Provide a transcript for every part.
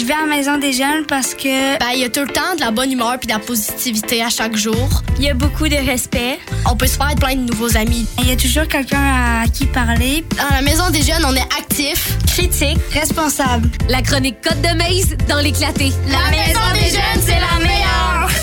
Je vais à la maison des jeunes parce que Ben, il y a tout le temps de la bonne humeur puis de la positivité à chaque jour. il y a beaucoup de respect. On peut se faire plein de nouveaux amis. Il y a toujours quelqu'un à qui parler. Dans la maison des jeunes, on est actif. Critique, responsable. La chronique Côte de Maze dans l'éclaté. La maison des jeunes, c'est la meilleure.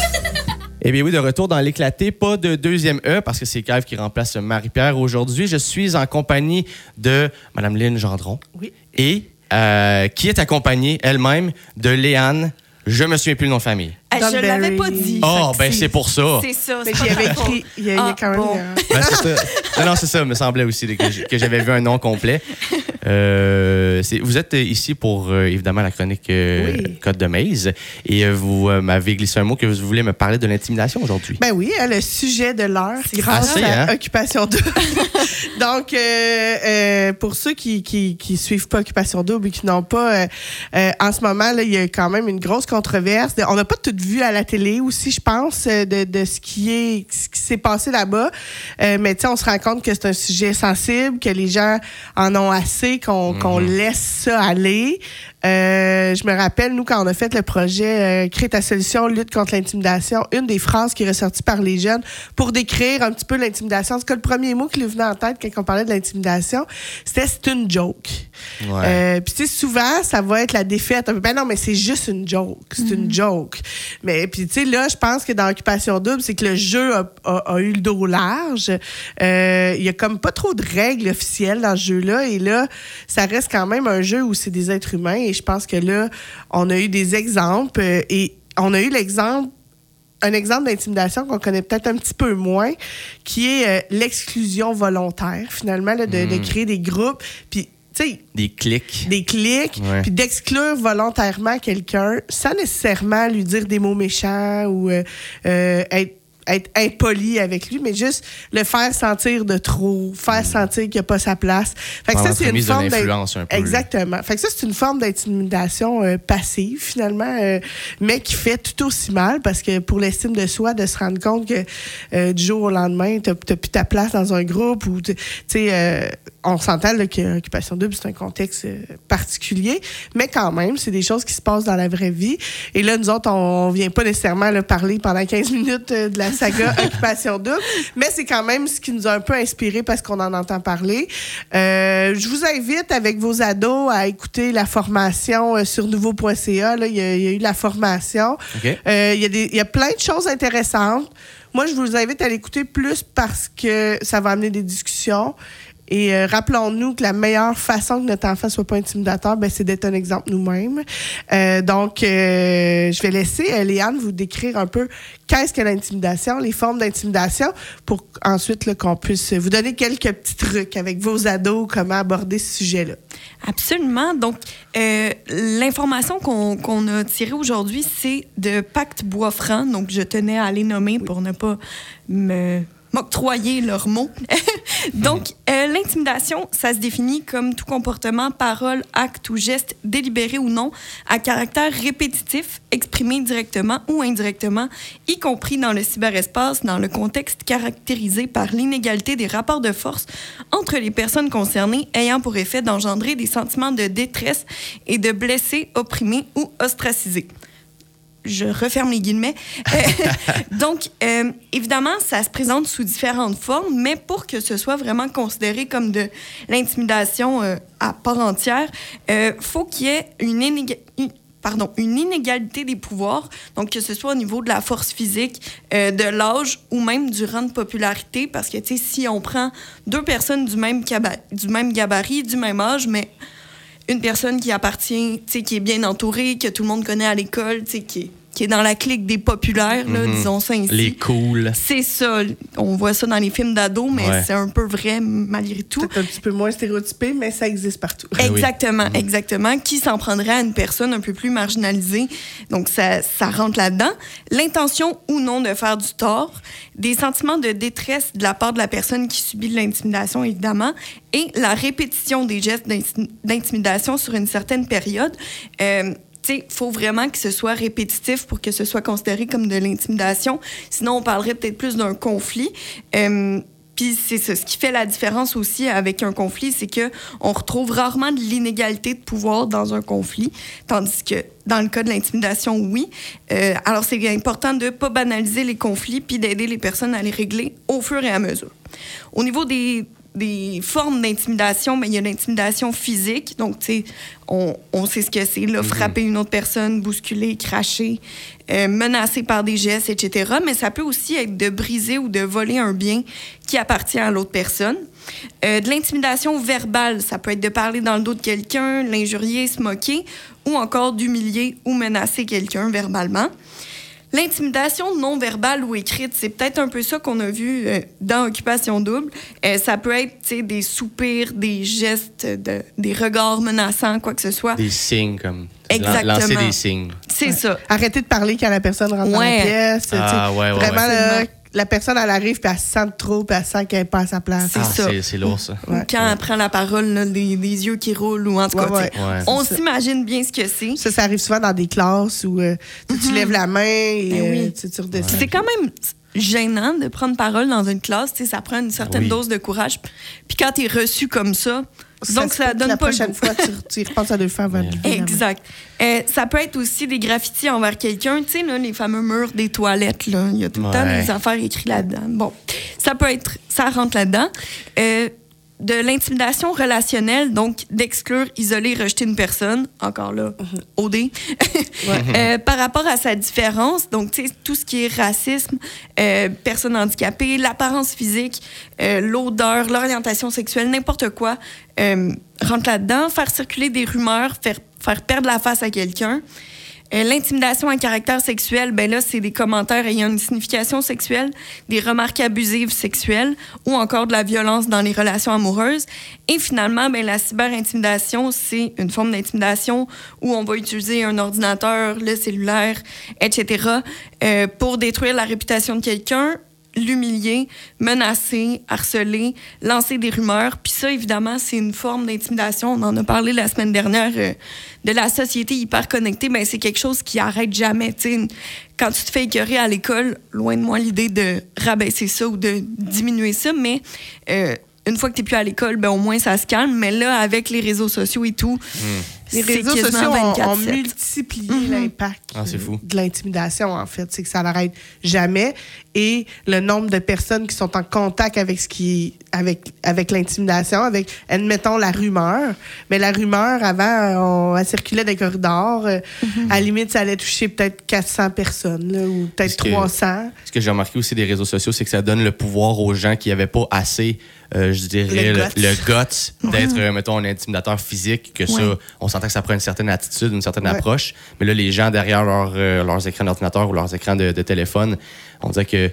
Eh bien oui, de retour dans l'éclaté, pas de deuxième E parce que c'est Cave qui remplace Marie-Pierre aujourd'hui. Je suis en compagnie de Madame Lynne Gendron. Oui. Et euh, qui est accompagnée elle-même de Léane. Je me souviens plus le nom de famille. Eh, je Dunberry. l'avais pas dit. Oh, ben c'est pour ça. C'est ça. Mais c'est j'y pas avais écrit. Il y a, il y a Ah, quand même. bon. euh, Ben, c'est ça. Non, non, c'est ça. me semblait aussi que j'- que j'avais vu un nom complet. Euh, vous êtes ici pour, euh, évidemment, la chronique euh, Oui. Code de Maze. Et euh, vous euh, m'avez glissé un mot que vous voulez me parler de l'intimidation aujourd'hui. Ben oui, hein, le sujet de l'heure, grâce assez, à hein? Occupation Double. Donc, euh, euh, pour ceux qui, qui, qui suivent pas Occupation Double et qui n'ont pas, euh, euh, en ce moment, là, il y a quand même une grosse controverse. On n'a pas tout vu à la télé aussi, je pense, de, de ce qui est ce qui s'est passé là-bas. Euh, mais tu sais, on se rend compte que c'est un sujet sensible, que les gens en ont assez, qu'on qu'on laisse ça aller. Euh, je me rappelle, nous, quand on a fait le projet euh, Crée ta solution, lutte contre l'intimidation, une des phrases qui est ressortie par les jeunes pour décrire un petit peu l'intimidation, c'est que le premier mot qui lui venait en tête quand on parlait de l'intimidation, c'était c'est une joke. Ouais. Euh, Puis tu sais, souvent, ça va être la défaite. Ben non, mais c'est juste une joke. C'est une joke. Mais puis tu sais, là, je pense que dans Occupation Double, c'est que le jeu a, a- a eu le dos large. Euh, Il y a comme pas trop de règles officielles dans ce jeu-là. Et là, ça reste quand même un jeu où c'est des êtres humains. Et je pense que là, on a eu des exemples. euh, et on a eu l'exemple un exemple d'intimidation qu'on connaît peut-être un petit peu moins, qui est euh, l'exclusion volontaire, finalement, là, de, de créer des groupes. Puis, tu sais, Des clics. des clics, Ouais. puis d'exclure volontairement quelqu'un sans nécessairement lui dire des mots méchants ou euh, euh, être être impoli avec lui, mais juste le faire sentir de trop, faire sentir qu'il n'a pas sa place. Fait que ça, c'est une forme d'in- l'influence un peu. Exactement. Fait que ça, c'est une forme d'intimidation euh, passive, finalement, euh, mais qui fait tout aussi mal parce que pour l'estime de soi, de se rendre compte que euh, du jour au lendemain, tu n'as plus ta place dans un groupe ou, tu sais, euh, on s'entend que Occupation Double, c'est un contexte euh, particulier, mais quand même, c'est des choses qui se passent dans la vraie vie. Et là, nous autres, on vient pas nécessairement là, parler pendant 15 minutes euh, de la saga Occupation Double, mais c'est quand même ce qui nous a un peu inspiré parce qu'on en entend parler. Euh, je vous invite avec vos ados à écouter la formation sur nouveau.ca. Il y, a- il y a eu la formation. Il y, y a plein de choses intéressantes. Moi, je vous invite à l'écouter plus parce que ça va amener des discussions. Et euh, rappelons-nous que la meilleure façon que notre enfant soit pas intimidateur, ben, c'est d'être un exemple nous-mêmes. Euh, donc, euh, je vais laisser Léane vous décrire un peu qu'est-ce que l'intimidation, les formes d'intimidation, pour ensuite qu'on puisse vous donner quelques petits trucs avec vos ados, comment aborder ce sujet-là. Absolument. Donc, l'information qu'on qu'on a tirée aujourd'hui, c'est de Pacte Bois-Franc. Donc, je tenais à les nommer pour ne pas me m'octroyer leurs mots. Donc, euh, l'intimidation, ça se définit comme tout comportement, parole, acte ou geste, délibéré ou non, à caractère répétitif, exprimé directement ou indirectement, y compris dans le cyberespace, dans le contexte caractérisé par l'inégalité des rapports de force entre les personnes concernées ayant pour effet d'engendrer des sentiments de détresse et de blesser, opprimés ou ostracisés je referme les guillemets. Euh, donc, euh, évidemment, ça se présente sous différentes formes, mais pour que ce soit vraiment considéré comme de l'intimidation euh, à part entière, il faut qu'il y ait une, inégalité des pouvoirs, donc que ce soit au niveau de la force physique, euh, de l'âge ou même du rang de popularité, parce que, tu sais, si on prend deux personnes du même, du même gabarit, du même âge, mais une personne qui appartient, qui est bien entourée, que tout le monde connaît à l'école, qui est, qui est dans la clique des populaires, là, disons ça ainsi. Les cools. C'est ça. On voit ça dans les films d'ados, mais Ouais. c'est un peu vrai malgré tout. Peut-être un petit peu moins stéréotypé, mais ça existe partout. Eh oui. Exactement, exactement. Qui s'en prendrait à une personne un peu plus marginalisée? Donc, ça, ça rentre là-dedans. L'intention ou non de faire du tort, des sentiments de détresse de la part de la personne qui subit de l'intimidation, évidemment, et la répétition des gestes d'inti- d'intimidation sur une certaine période. Euh, il faut vraiment que ce soit répétitif pour que ce soit considéré comme de l'intimidation. Sinon, on parlerait peut-être plus d'un conflit. Euh, Puis c'est. Ce qui fait la différence aussi avec un conflit, c'est que on retrouve rarement de l'inégalité de pouvoir dans un conflit, tandis que dans le cas de l'intimidation, oui. Euh, alors c'est important de pas banaliser les conflits puis d'aider les personnes à les régler au fur et à mesure. Au niveau des des formes d'intimidation, mais il y a l'intimidation physique. Donc, tu sais, on, on sait ce que c'est, là, frapper une autre personne, bousculer, cracher, euh, menacer par des gestes, etc. Mais ça peut aussi être de briser ou de voler un bien qui appartient à l'autre personne. Euh, de l'intimidation verbale, ça peut être de parler dans le dos de quelqu'un, l'injurier, se moquer, ou encore d'humilier ou menacer quelqu'un verbalement. L'intimidation non verbale ou écrite, c'est peut-être un peu ça qu'on a vu euh, dans Occupation Double. Euh, ça peut être tu sais, des soupirs, des gestes, de- des regards menaçants, quoi que ce soit. Des signes comme. Exactement. Lancer des signes. C'est ça. Arrêtez de parler quand la personne rentre dans Ouais. la pièce. Ah, ouais, ouais, Vraiment, là, la personne, elle arrive, puis elle se sent trop, puis elle sent qu'elle n'est pas à sa place. C'est Ah, ça. c'est- lourd, ça. Ou Quand elle prend la parole, là, des yeux qui roulent, ou en tout cas, Ouais, tu sais, ouais. Ouais. on s'imagine bien ce que c'est. Ça, ça arrive souvent dans des classes où euh, tu, tu lèves la main et Ben oui. euh, tu, redescends. C'est quand même gênant de prendre parole dans une classe. Tu sais, ça prend une certaine Oui. dose de courage. Puis quand tu es reçu comme ça, donc ça donne la pas le prochaine fois, tu, tu y repenses à deux fois avant de lever la main. Exact. Euh, ça peut être aussi des graffitis envers quelqu'un. Tu sais, là, les fameux murs des toilettes, là. Il y a tout le temps Ouais. des affaires écrites là-dedans. Bon, ça peut être... Ça rentre là-dedans. Euh, de l'intimidation relationnelle, donc d'exclure, isoler, rejeter une personne, encore là, OD, Euh, par rapport à sa différence, donc tu sais, tout ce qui est racisme, euh, personne handicapée, l'apparence physique, euh, l'odeur, l'orientation sexuelle, n'importe quoi, euh, rentre là-dedans, faire circuler des rumeurs, faire, faire perdre la face à quelqu'un. Euh, L'intimidation à caractère sexuel, ben là, c'est des commentaires ayant une signification sexuelle, des remarques abusives sexuelles ou encore de la violence dans les relations amoureuses. Et finalement, ben, la cyberintimidation, c'est une forme d'intimidation où on va utiliser un ordinateur, le cellulaire, etc., euh, pour détruire la réputation de quelqu'un, l'humilier, menacer, harceler, lancer des rumeurs. Puis ça, évidemment, c'est une forme d'intimidation. On en a parlé la semaine dernière euh, de la société hyper connectée. Ben, c'est quelque chose qui arrête jamais. Tu sais, quand tu te fais écœurer à l'école, loin de moi l'idée de rabaisser ça ou de diminuer ça, mais euh, une fois que tu n'es plus à l'école, ben, au moins ça se calme. Mais là, avec les réseaux sociaux et tout, Les réseaux sociaux ont, ont 24/7. multiplié Mhm. l'impact Ah, de l'intimidation, en fait. C'est que ça n'arrête jamais. Et le nombre de personnes qui sont en contact avec ce qui avec, avec l'intimidation, avec, admettons, la rumeur. Mais la rumeur, avant, on, elle circulait dans les corridors. Mhm. À la limite, ça allait toucher peut-être 400 personnes, là, ou peut-être Est-ce que- 300. Ce que j'ai remarqué aussi des réseaux sociaux, c'est que ça donne le pouvoir aux gens qui n'avaient pas assez, euh, je dirais, Le le, guts. le guts d'être, euh, mettons, un intimidateur physique, que ça, Ouais. on s'entend que ça prend une certaine attitude, une certaine Ouais. approche. Mais là, les gens derrière leur, euh, leurs écrans d'ordinateur ou leurs écrans de, de téléphone, on dirait que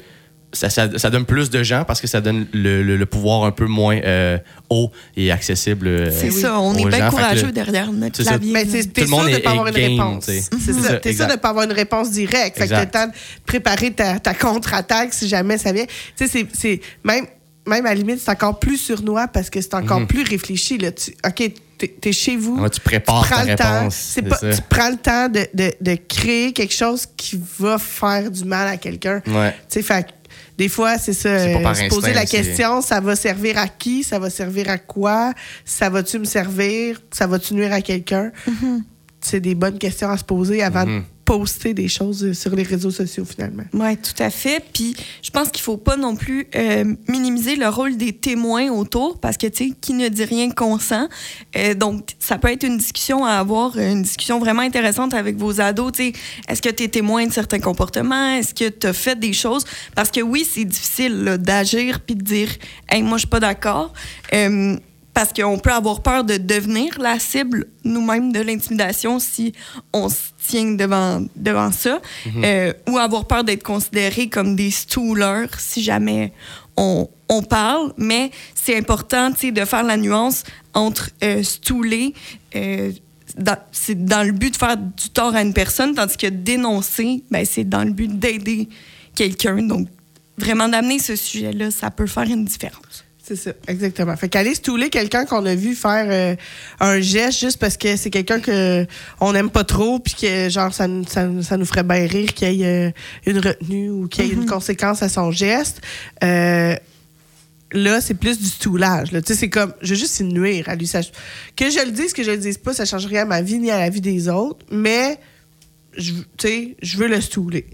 ça, ça- ça donne plus de gens parce que ça donne le, le- le pouvoir un peu moins euh, haut et accessible. euh, c'est ça. On est bien courageux derrière notre c'est ça. clavier. Mais c'est- sûr de ne pas avoir une réponse. sais. C'est ça. T'es sûr de ne pas avoir une réponse directe. Fait que t'as le temps de préparer ta, ta contre-attaque si jamais ça vient. Tu sais, c'est- c'est même, même à la limite, c'est encore plus surnois parce que c'est encore Mhm. plus réfléchi. Là. Tu, OK, t'es es chez vous. Ouais, tu prépares prends ta le temps. réponse. C'est c'est pas, ça. tu prends le temps de, de, de créer quelque chose qui va faire du mal à quelqu'un. Ouais. Tu sais, des fois, c'est ça. C'est pas euh, par se poser la question, ça va servir à qui? Ça va servir à quoi? Ça va-tu me servir? Ça va-tu nuire à quelqu'un? C'est des bonnes questions à se poser avant de Mhm. Poster des choses sur les réseaux sociaux, finalement. Oui, tout à fait. Puis je pense qu'il faut pas non plus euh, minimiser le rôle des témoins autour parce que, tu sais, qui ne dit rien consent. Euh, donc, ça peut être une discussion à avoir, une discussion vraiment intéressante avec vos ados. Tu sais, est-ce que tu es témoin de certains comportements? Est-ce que tu as fait des choses? Parce que oui, c'est difficile d'agir puis de dire, hey, moi, je suis pas d'accord. Euh, parce qu'on peut avoir peur de devenir la cible nous-mêmes de l'intimidation si on se tient devant, devant ça, Euh, ou avoir peur d'être considéré comme des stoolers si jamais on, on parle. Mais c'est important de faire la nuance entre euh, stooler, euh, c'est dans le but de faire du tort à une personne, tandis que dénoncer, ben, c'est dans le but d'aider quelqu'un. Donc, vraiment d'amener ce sujet-là, ça peut faire une différence. C'est ça, exactement. Fait qu'aller stouler quelqu'un qu'on a vu faire euh, un geste juste parce que c'est quelqu'un que on n'aime pas trop, puis que genre ça, nous- ça, nous- ça nous ferait bien rire qu'il y ait euh, une retenue ou qu'il y ait une conséquence à son geste. Euh, là, c'est plus du stoulage. là. Tu sais, c'est comme, je veux juste y nuire à lui. Ça- que je le dise, que je le dise pas, ça change rien à ma vie ni à la vie des autres, mais je, je veux le stouler.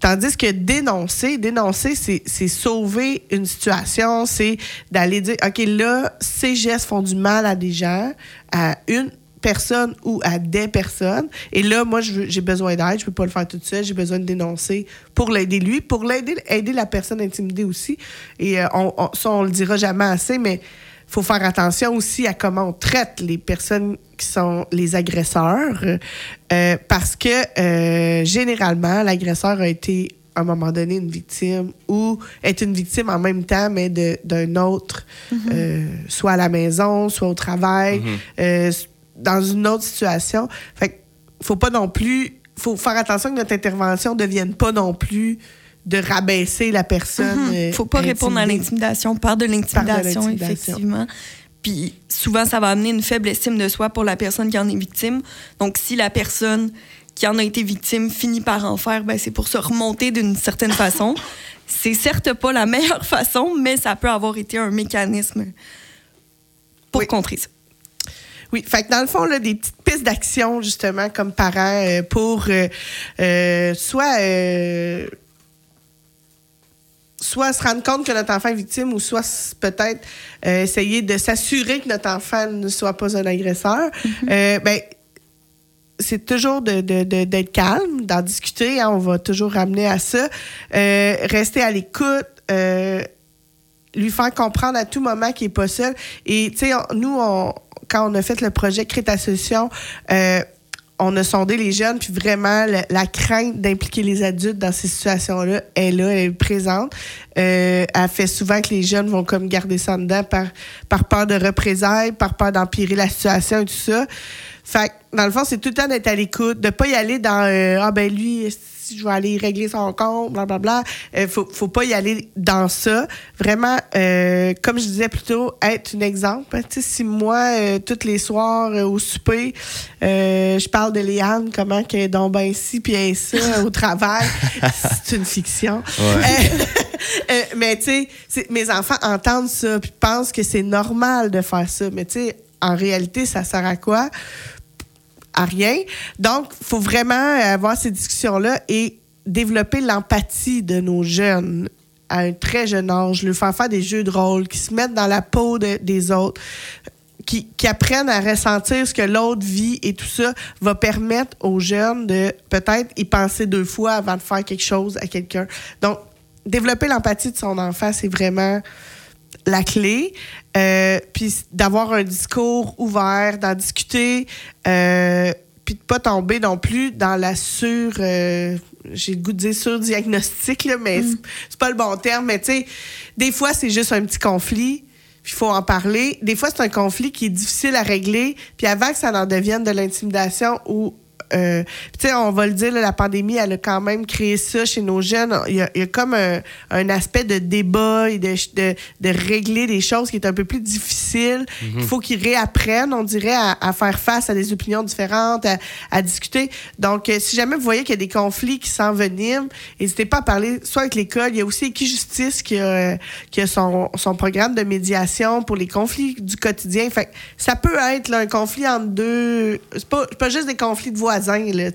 Tandis que dénoncer, dénoncer, c'est sauver une situation, c'est d'aller dire, OK, là, ces gestes font du mal à des gens, à une personne ou à des personnes. Et là, moi, j'ai besoin d'aide, je peux pas le faire toute seule, j'ai besoin de dénoncer pour l'aider lui, pour l'aider aider la personne intimidée aussi. Et euh, on, on- ça, on le dira jamais assez, mais faut faire attention aussi à comment on traite les personnes qui sont les agresseurs, euh, parce que euh, généralement, l'agresseur a été à un moment donné une victime ou est une victime en même temps, mais de- d'un autre, euh, soit à la maison, soit au travail, euh, dans une autre situation. Fait que faut pas non plus, faut faire attention que notre intervention ne devienne pas non plus de rabaisser la personne. euh, faut pas répondre à l'intimidation par de l'intimidation, effectivement. Puis souvent, ça va amener une faible estime de soi pour la personne qui en est victime. Donc, si la personne qui en a été victime finit par en faire, ben, c'est pour se remonter d'une certaine façon. C'est certes pas la meilleure façon, mais ça peut avoir été un mécanisme pour Oui. contrer ça. Oui, fait que dans le fond, là, des petites pistes d'action, justement, comme parents, euh, pour euh, euh, soit, soit se rendre compte que notre enfant est victime ou soit peut-être euh, essayer de s'assurer que notre enfant ne soit pas un agresseur. Euh, ben, c'est toujours de- de- de- d'être calme, d'en discuter. hein, on va toujours ramener à ça. Euh, rester à l'écoute. lui faire comprendre à tout moment qu'il n'est pas seul. Et, tu sais, nous, on- quand on a fait le projet Crée ta solution, euh, on a sondé les jeunes, puis vraiment, la, crainte d'impliquer les adultes dans ces situations-là est là, elle est présente. Euh, elle fait souvent que les jeunes vont comme garder ça dedans par, par peur de représailles, par peur d'empirer la situation et tout ça. Fait que, dans le fond, c'est tout le temps d'être à l'écoute, de pas y aller dans euh, Ah ben lui, si je vais aller régler son compte, blablabla. Euh, faut, faut pas y aller dans ça. Vraiment, euh, comme je disais plus tôt, être un exemple. hein. Si moi, euh, tous les soirs au souper, je parle de Léane, comment qu'elle est donc ben ci, puis elle est ça au travail, c'est une fiction. Mais tu sais, mes enfants entendent ça, puis pensent que c'est normal de faire ça. Mais tu sais, en réalité, ça sert à quoi? À rien. Donc, il faut vraiment avoir ces discussions-là et développer l'empathie de nos jeunes à un très jeune âge, leur faire faire des jeux de rôle, qui se mettent dans la peau de- des autres, qui, qui apprennent à ressentir ce que l'autre vit et tout ça va permettre aux jeunes de peut-être y penser deux fois avant de faire quelque chose à quelqu'un. Donc, développer l'empathie de son enfant, c'est vraiment la clé. Euh, puis d'avoir un discours ouvert, d'en discuter, euh, puis de pas tomber non plus dans la sur... euh, j'ai le goût de dire surdiagnostic, là, mais c'est- c'est pas le bon terme. Mais tu sais, des fois, c'est juste un petit conflit. Puis il faut en parler. Des fois, c'est un conflit qui est difficile à régler. Puis avant que ça en devienne de l'intimidation ou euh, tu sais, on va le dire, là, la pandémie, elle a quand même créé ça chez nos jeunes. Il y a, il y a comme un, un aspect de débat et de, de, de régler des choses qui est un peu plus difficile. Il faut qu'ils réapprennent, on dirait, à, à faire face à des opinions différentes, à, à discuter. Donc, euh, si jamais vous voyez qu'il y a des conflits qui s'enveniment, n'hésitez pas à parler soit avec l'école. Il y a aussi Equijustice qui a, qui a son, son programme de médiation pour les conflits du quotidien. Fait ça peut être là, un conflit entre deux. C'est pas, pas juste des conflits de Là,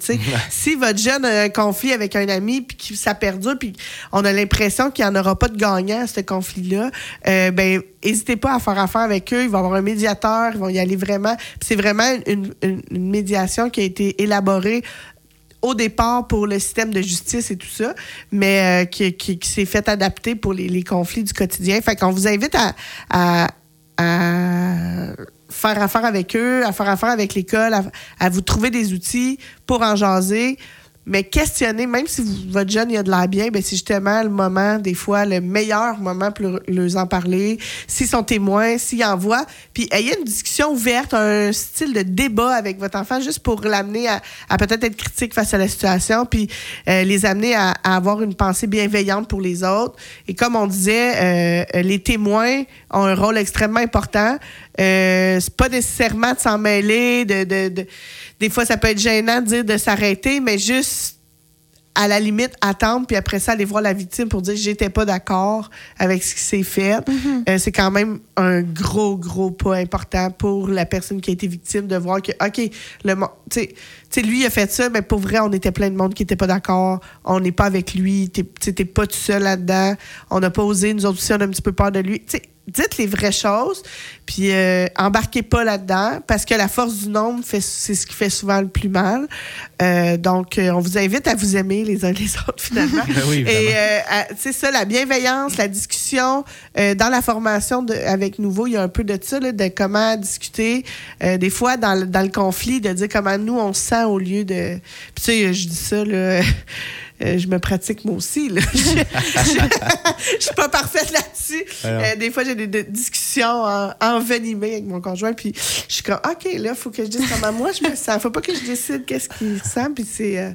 si votre jeune a un conflit avec un ami puis que ça perdure puis on a l'impression qu'il n'y en aura pas de gagnant à ce conflit-là, euh, ben n'hésitez pas à faire affaire avec eux. Ils vont avoir un médiateur, ils vont y aller vraiment. C'est vraiment une, une- une médiation qui a été élaborée au départ pour le système de justice et tout ça, mais euh, qui, qui- qui s'est fait adapter pour les, les conflits du quotidien. Fait qu'on vous invite à, à- à faire affaire avec eux, à faire affaire avec l'école, à, vous trouver des outils pour en jaser. Mais questionner, même si vous- votre jeune il a de l'air bien, ben c'est justement le moment, des fois, le meilleur moment pour leur, en parler. S'ils sont témoins, s'ils en voient. Puis ayez une discussion ouverte, un style de débat avec votre enfant, juste pour l'amener à, peut-être être critique face à la situation, puis euh, les amener à, à avoir une pensée bienveillante pour les autres. Et comme on disait, euh, les témoins ont un rôle extrêmement important. Euh, c'est pas nécessairement de s'en mêler, de, de- de- des fois ça peut être gênant de dire de s'arrêter, mais juste à la limite, attendre, puis après ça, aller voir la victime pour dire j'étais pas d'accord avec ce qui s'est fait. Euh, c'est quand même un gros, gros pas important pour la personne qui a été victime de voir que, OK, le tu sais, lui, il a fait ça, mais pour vrai, on était plein de monde qui était pas d'accord. On n'est pas avec lui. T'es tu t'es pas tout seul là-dedans. On n'a pas osé. Nous autres aussi, on a un petit peu peur de lui. Dites les vraies choses, puis euh, embarquez pas là-dedans, parce que la force du nombre, fait- c'est ce qui fait souvent le plus mal. Euh, donc, euh, on vous invite à vous aimer les uns les autres, finalement. Ben oui. Et c'est ça, la bienveillance, la discussion. dans la formation de- avec Nouveau, il y a un peu de ça, là, de comment discuter. Des fois, dans, le- dans le conflit, de dire comment nous, on se sent au lieu de... Puis tu sais, je dis ça, là... euh, je me pratique moi aussi. Là. Je je suis pas parfaite là-dessus. Euh, des fois, j'ai des, des discussions en- envenimées avec mon conjoint. Puis je suis comme, OK, là, il faut que je dise comment moi je me sens. faut pas que je décide qu'est-ce qu'il ressent. Puis c'est euh,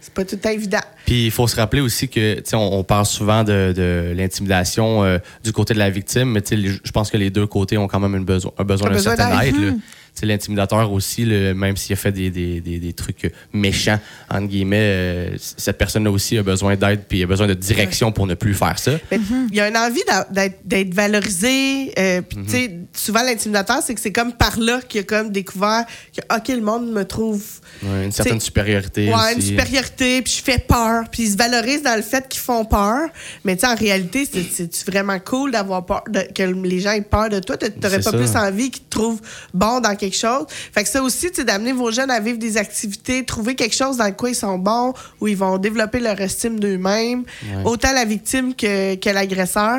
c'est pas tout à évident. Puis il faut se rappeler aussi que, on, on parle souvent de, de l'intimidation du côté de la victime, mais je pense que les deux côtés ont quand même une un besoin Un d'un certain aide. Sais, L'intimidateur aussi, le- même s'il a fait des, des, des, des trucs méchants, entre guillemets, euh, cette personne-là aussi a besoin d'aide puis a besoin de direction pour ne plus faire ça. Il y a une envie d'être d'être valorisé. euh, puis, tu sais, souvent, l'intimidateur, c'est que c'est comme par là qu'il a comme découvert que, OK, le monde me trouve. Ouais, une certaine supériorité Ouais, une supériorité, puis je fais peur. Puis ils se valorisent dans le fait qu'ils font peur. Mais tu sais, en réalité, c'est- c'est vraiment cool d'avoir peur, de- que les gens aient peur de toi? T'a- T'aurais C'est pas ça. plus envie qu'ils te trouvent bon dans quelque chose. Fait que ça aussi, tu d'amener vos jeunes à vivre des activités, trouver quelque chose dans quoi ils sont bons, où ils vont développer leur estime d'eux-mêmes. Ouais. Autant la victime que, que l'agresseur.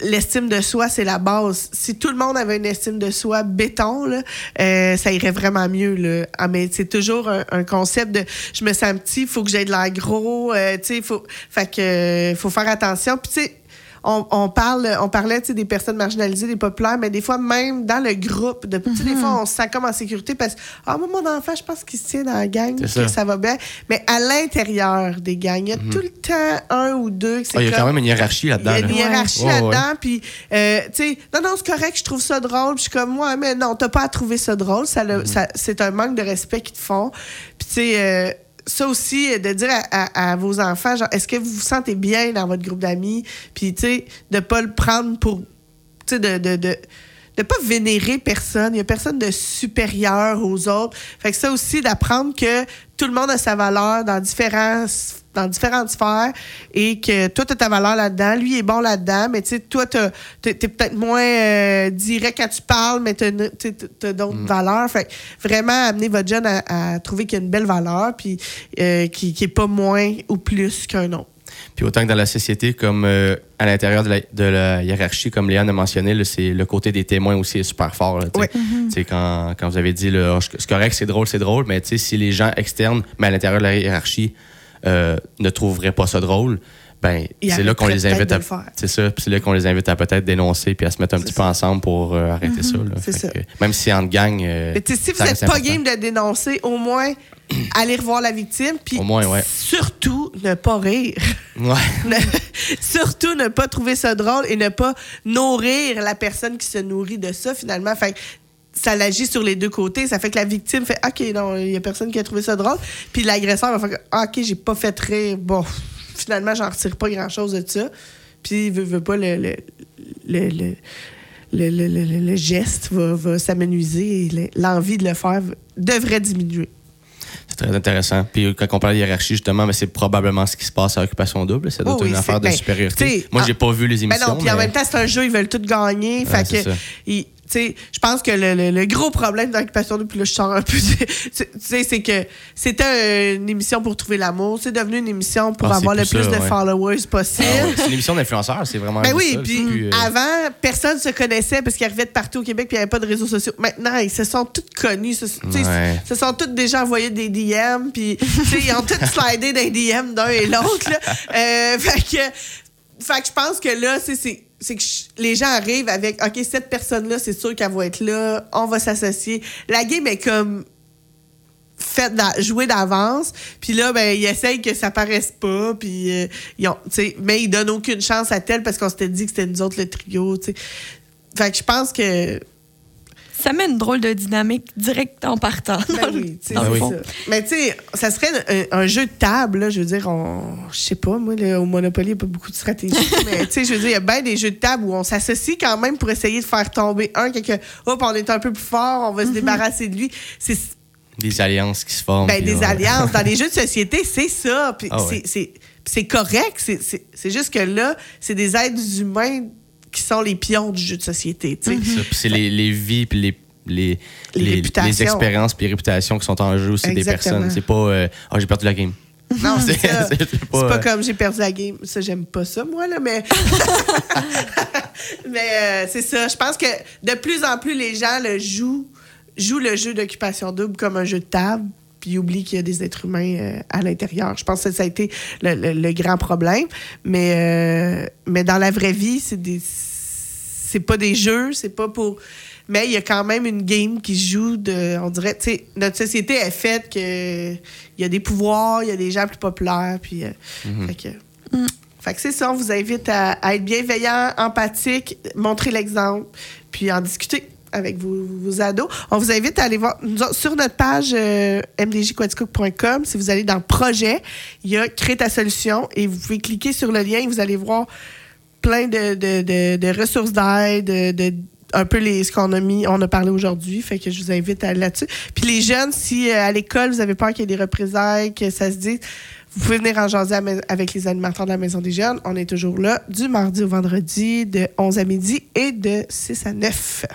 L'estime de soi, c'est la base. Si tout le monde avait une estime de soi béton, là, euh, ça irait vraiment mieux. Là. Ah, mais c'est toujours un, un concept de je me sens petit, il faut que j'aie de l'air gros. euh, tu sais, faut, fait que, euh, faut faire attention. Puis, tu sais, on, on parle, on parlait tu sais, des personnes marginalisées, des populaires, mais des fois, même dans le groupe, de, des fois, on se sent comme en sécurité parce que, ah, moi, mon enfant, je pense qu'il se tient dans la gang, que ça. ça. va bien. Mais à l'intérieur des gangs, il y a tout le temps un ou deux Ah, il y a quand même une hiérarchie il y là-dedans. a une là. hiérarchie Ouais, là-dedans, puis, euh, tu sais, non, non, c'est correct, je trouve ça drôle. Puis je suis comme, moi, mais non, t'as pas à trouver ça drôle. Ça, le- ça- c'est un manque de respect qu'ils te font. Puis, tu sais, euh, ça aussi, euh, de dire à, vos enfants, genre, est-ce que vous vous sentez bien dans votre groupe d'amis? Puis, tu sais, de pas le prendre pour, tu sais, de de pas vénérer personne. Il y a personne de supérieur aux autres. Fait que ça aussi, d'apprendre que tout le monde a sa valeur dans différents dans différentes sphères et que toi, tu as ta valeur là-dedans. Lui est bon là-dedans, mais tu sais, toi, tu es, peut-être moins euh, direct quand tu parles, mais tu as, d'autres valeurs. Fait que vraiment amener votre jeune à, à trouver qu'il y a une belle valeur puis euh, qui n'est pas moins ou plus qu'un autre. Puis autant que dans la société, comme euh, à l'intérieur de la, de la hiérarchie, comme Léane a mentionné, là, c'est le côté des témoins aussi est super fort. Là, tu sais. Ouais. Tu sais, quand, quand vous avez dit, Ah, c'est correct, c'est drôle, c'est drôle, mais tu sais, si les gens externes, mais à l'intérieur de la hiérarchie, euh, ne trouveraient pas ça drôle, ben c'est là qu'on les invite à de le faire. c'est ça puis c'est là qu'on les invite à peut-être dénoncer puis à se mettre un petit ça. peu ensemble pour euh, arrêter ça là. c'est Fait ça. que, même si en gang euh, Mais si vous n'êtes pas game de dénoncer, au moins, allez revoir la victime. Puis ouais. surtout, ne pas rire. ouais surtout, ne pas trouver ça drôle et ne pas nourrir la personne qui se nourrit de ça, finalement. Fait ça l'agit sur les deux côtés. Ça fait que la victime fait OK, non, il n'y a personne qui a trouvé ça drôle. Puis l'agresseur va faire Ah, OK, j'ai pas fait rire. Bon, finalement, j'en retire pas grand-chose de ça. Puis il veut, veut pas le. le, le- le- le, le- le- le- le geste va, va s'amenuiser et le- l'envie de le faire devrait diminuer. c'est très intéressant puis quand on parle de hiérarchie justement mais c'est probablement ce qui se passe à Occupation Double ça doit Oh être une affaire de ben, supériorité moi j'ai pas vu les Ben émissions non, puis en même temps, c'est un jeu, ils veulent tout gagner. Ouais, fait que, tu sais, je pense que le, le- le gros problème d'Occupation Double, puis là, je sors un peu, du- tu sais, c'est que c'était une émission pour trouver l'amour. C'est devenu une émission pour Ah, avoir le plus ça, de ouais. followers possible. Ah ouais, c'est une émission d'influenceurs c'est vraiment Ben oui, puis euh, avant, personne se connaissait parce qu'ils arrivaient de partout au Québec puis il n'y avait pas de réseaux sociaux. Maintenant, ils se sont tous connus. Se, Ouais. se sont tous déjà envoyés des DM puis tu sais, ils ont tous slidé des DM d'un et l'autre. Euh, fait que, fait que je pense que là, c'est- c'est que les gens arrivent avec OK, cette personne-là, c'est sûr qu'elle va être là, on va s'associer. La game est comme jouer d'avance puis là ben ils essayent que ça paraisse pas puis euh, ils ont mais ils donnent aucune chance à tel parce qu'on s'était dit que c'était nous autres le trio tu sais fait que je pense que ça met une drôle de dynamique direct en partant. Ben oui, tu sais, oui. ça. Mais tu sais, ça serait un, un jeu de table, là, je veux dire, on, je sais pas, moi, là, au Monopoly, il n'y a pas beaucoup de stratégie, mais tu sais, je veux dire, il y a bien des jeux de table où on s'associe quand même pour essayer de faire tomber un, quelqu'un, hop, on est un peu plus fort, on va se débarrasser de lui. C'est Des alliances qui se forment. ben, des là, alliances. Dans les jeux de société, c'est ça. Puis Ah c'est- ouais. c'est correct. C'est- juste que là, c'est des êtres humains sont les pions du jeu de société, ça, puis c'est les, les vies, puis les, les, expériences, puis les réputations qui sont en jeu aussi des personnes. C'est pas, euh, ah, j'ai perdu la game. Non, c'est pas, pas, euh, comme j'ai perdu la game. Ça, j'aime pas ça, moi, là, mais. mais euh, c'est ça. Je pense que de plus en plus, les gens le jouent, jouent le jeu d'occupation double comme un jeu de table, puis oublient qu'il y a des êtres humains euh, à l'intérieur. Je pense que ça a été le, le- le grand problème. Mais, euh, mais dans la vraie vie, c'est des. C'est pas des jeux, c'est pas pour. Mais il y a quand même une game qui se joue de. On dirait, tu sais, notre société est faite que. Il y a des pouvoirs, il y a des gens plus populaires, puis. euh, fait que. Fait que c'est ça, on vous invite à, à être bienveillant, empathique, montrer l'exemple, puis en discuter avec vos, vos ados. On vous invite à aller voir nous sur notre page euh, mdjquaticook.com. Si vous allez dans Projet, il y a Crée ta solution et vous pouvez cliquer sur le lien et vous allez voir plein de, de- de- de ressources d'aide, de, un peu les, ce qu'on a mis, on a parlé aujourd'hui. Fait que je vous invite à aller là-dessus. Puis les jeunes, si euh, à l'école, vous avez peur qu'il y ait des représailles, que ça se dise, vous pouvez venir en jaser avec les animateurs de la Maison des Jeunes. On est toujours là du mardi au vendredi de 11 à midi et de 6 à 9.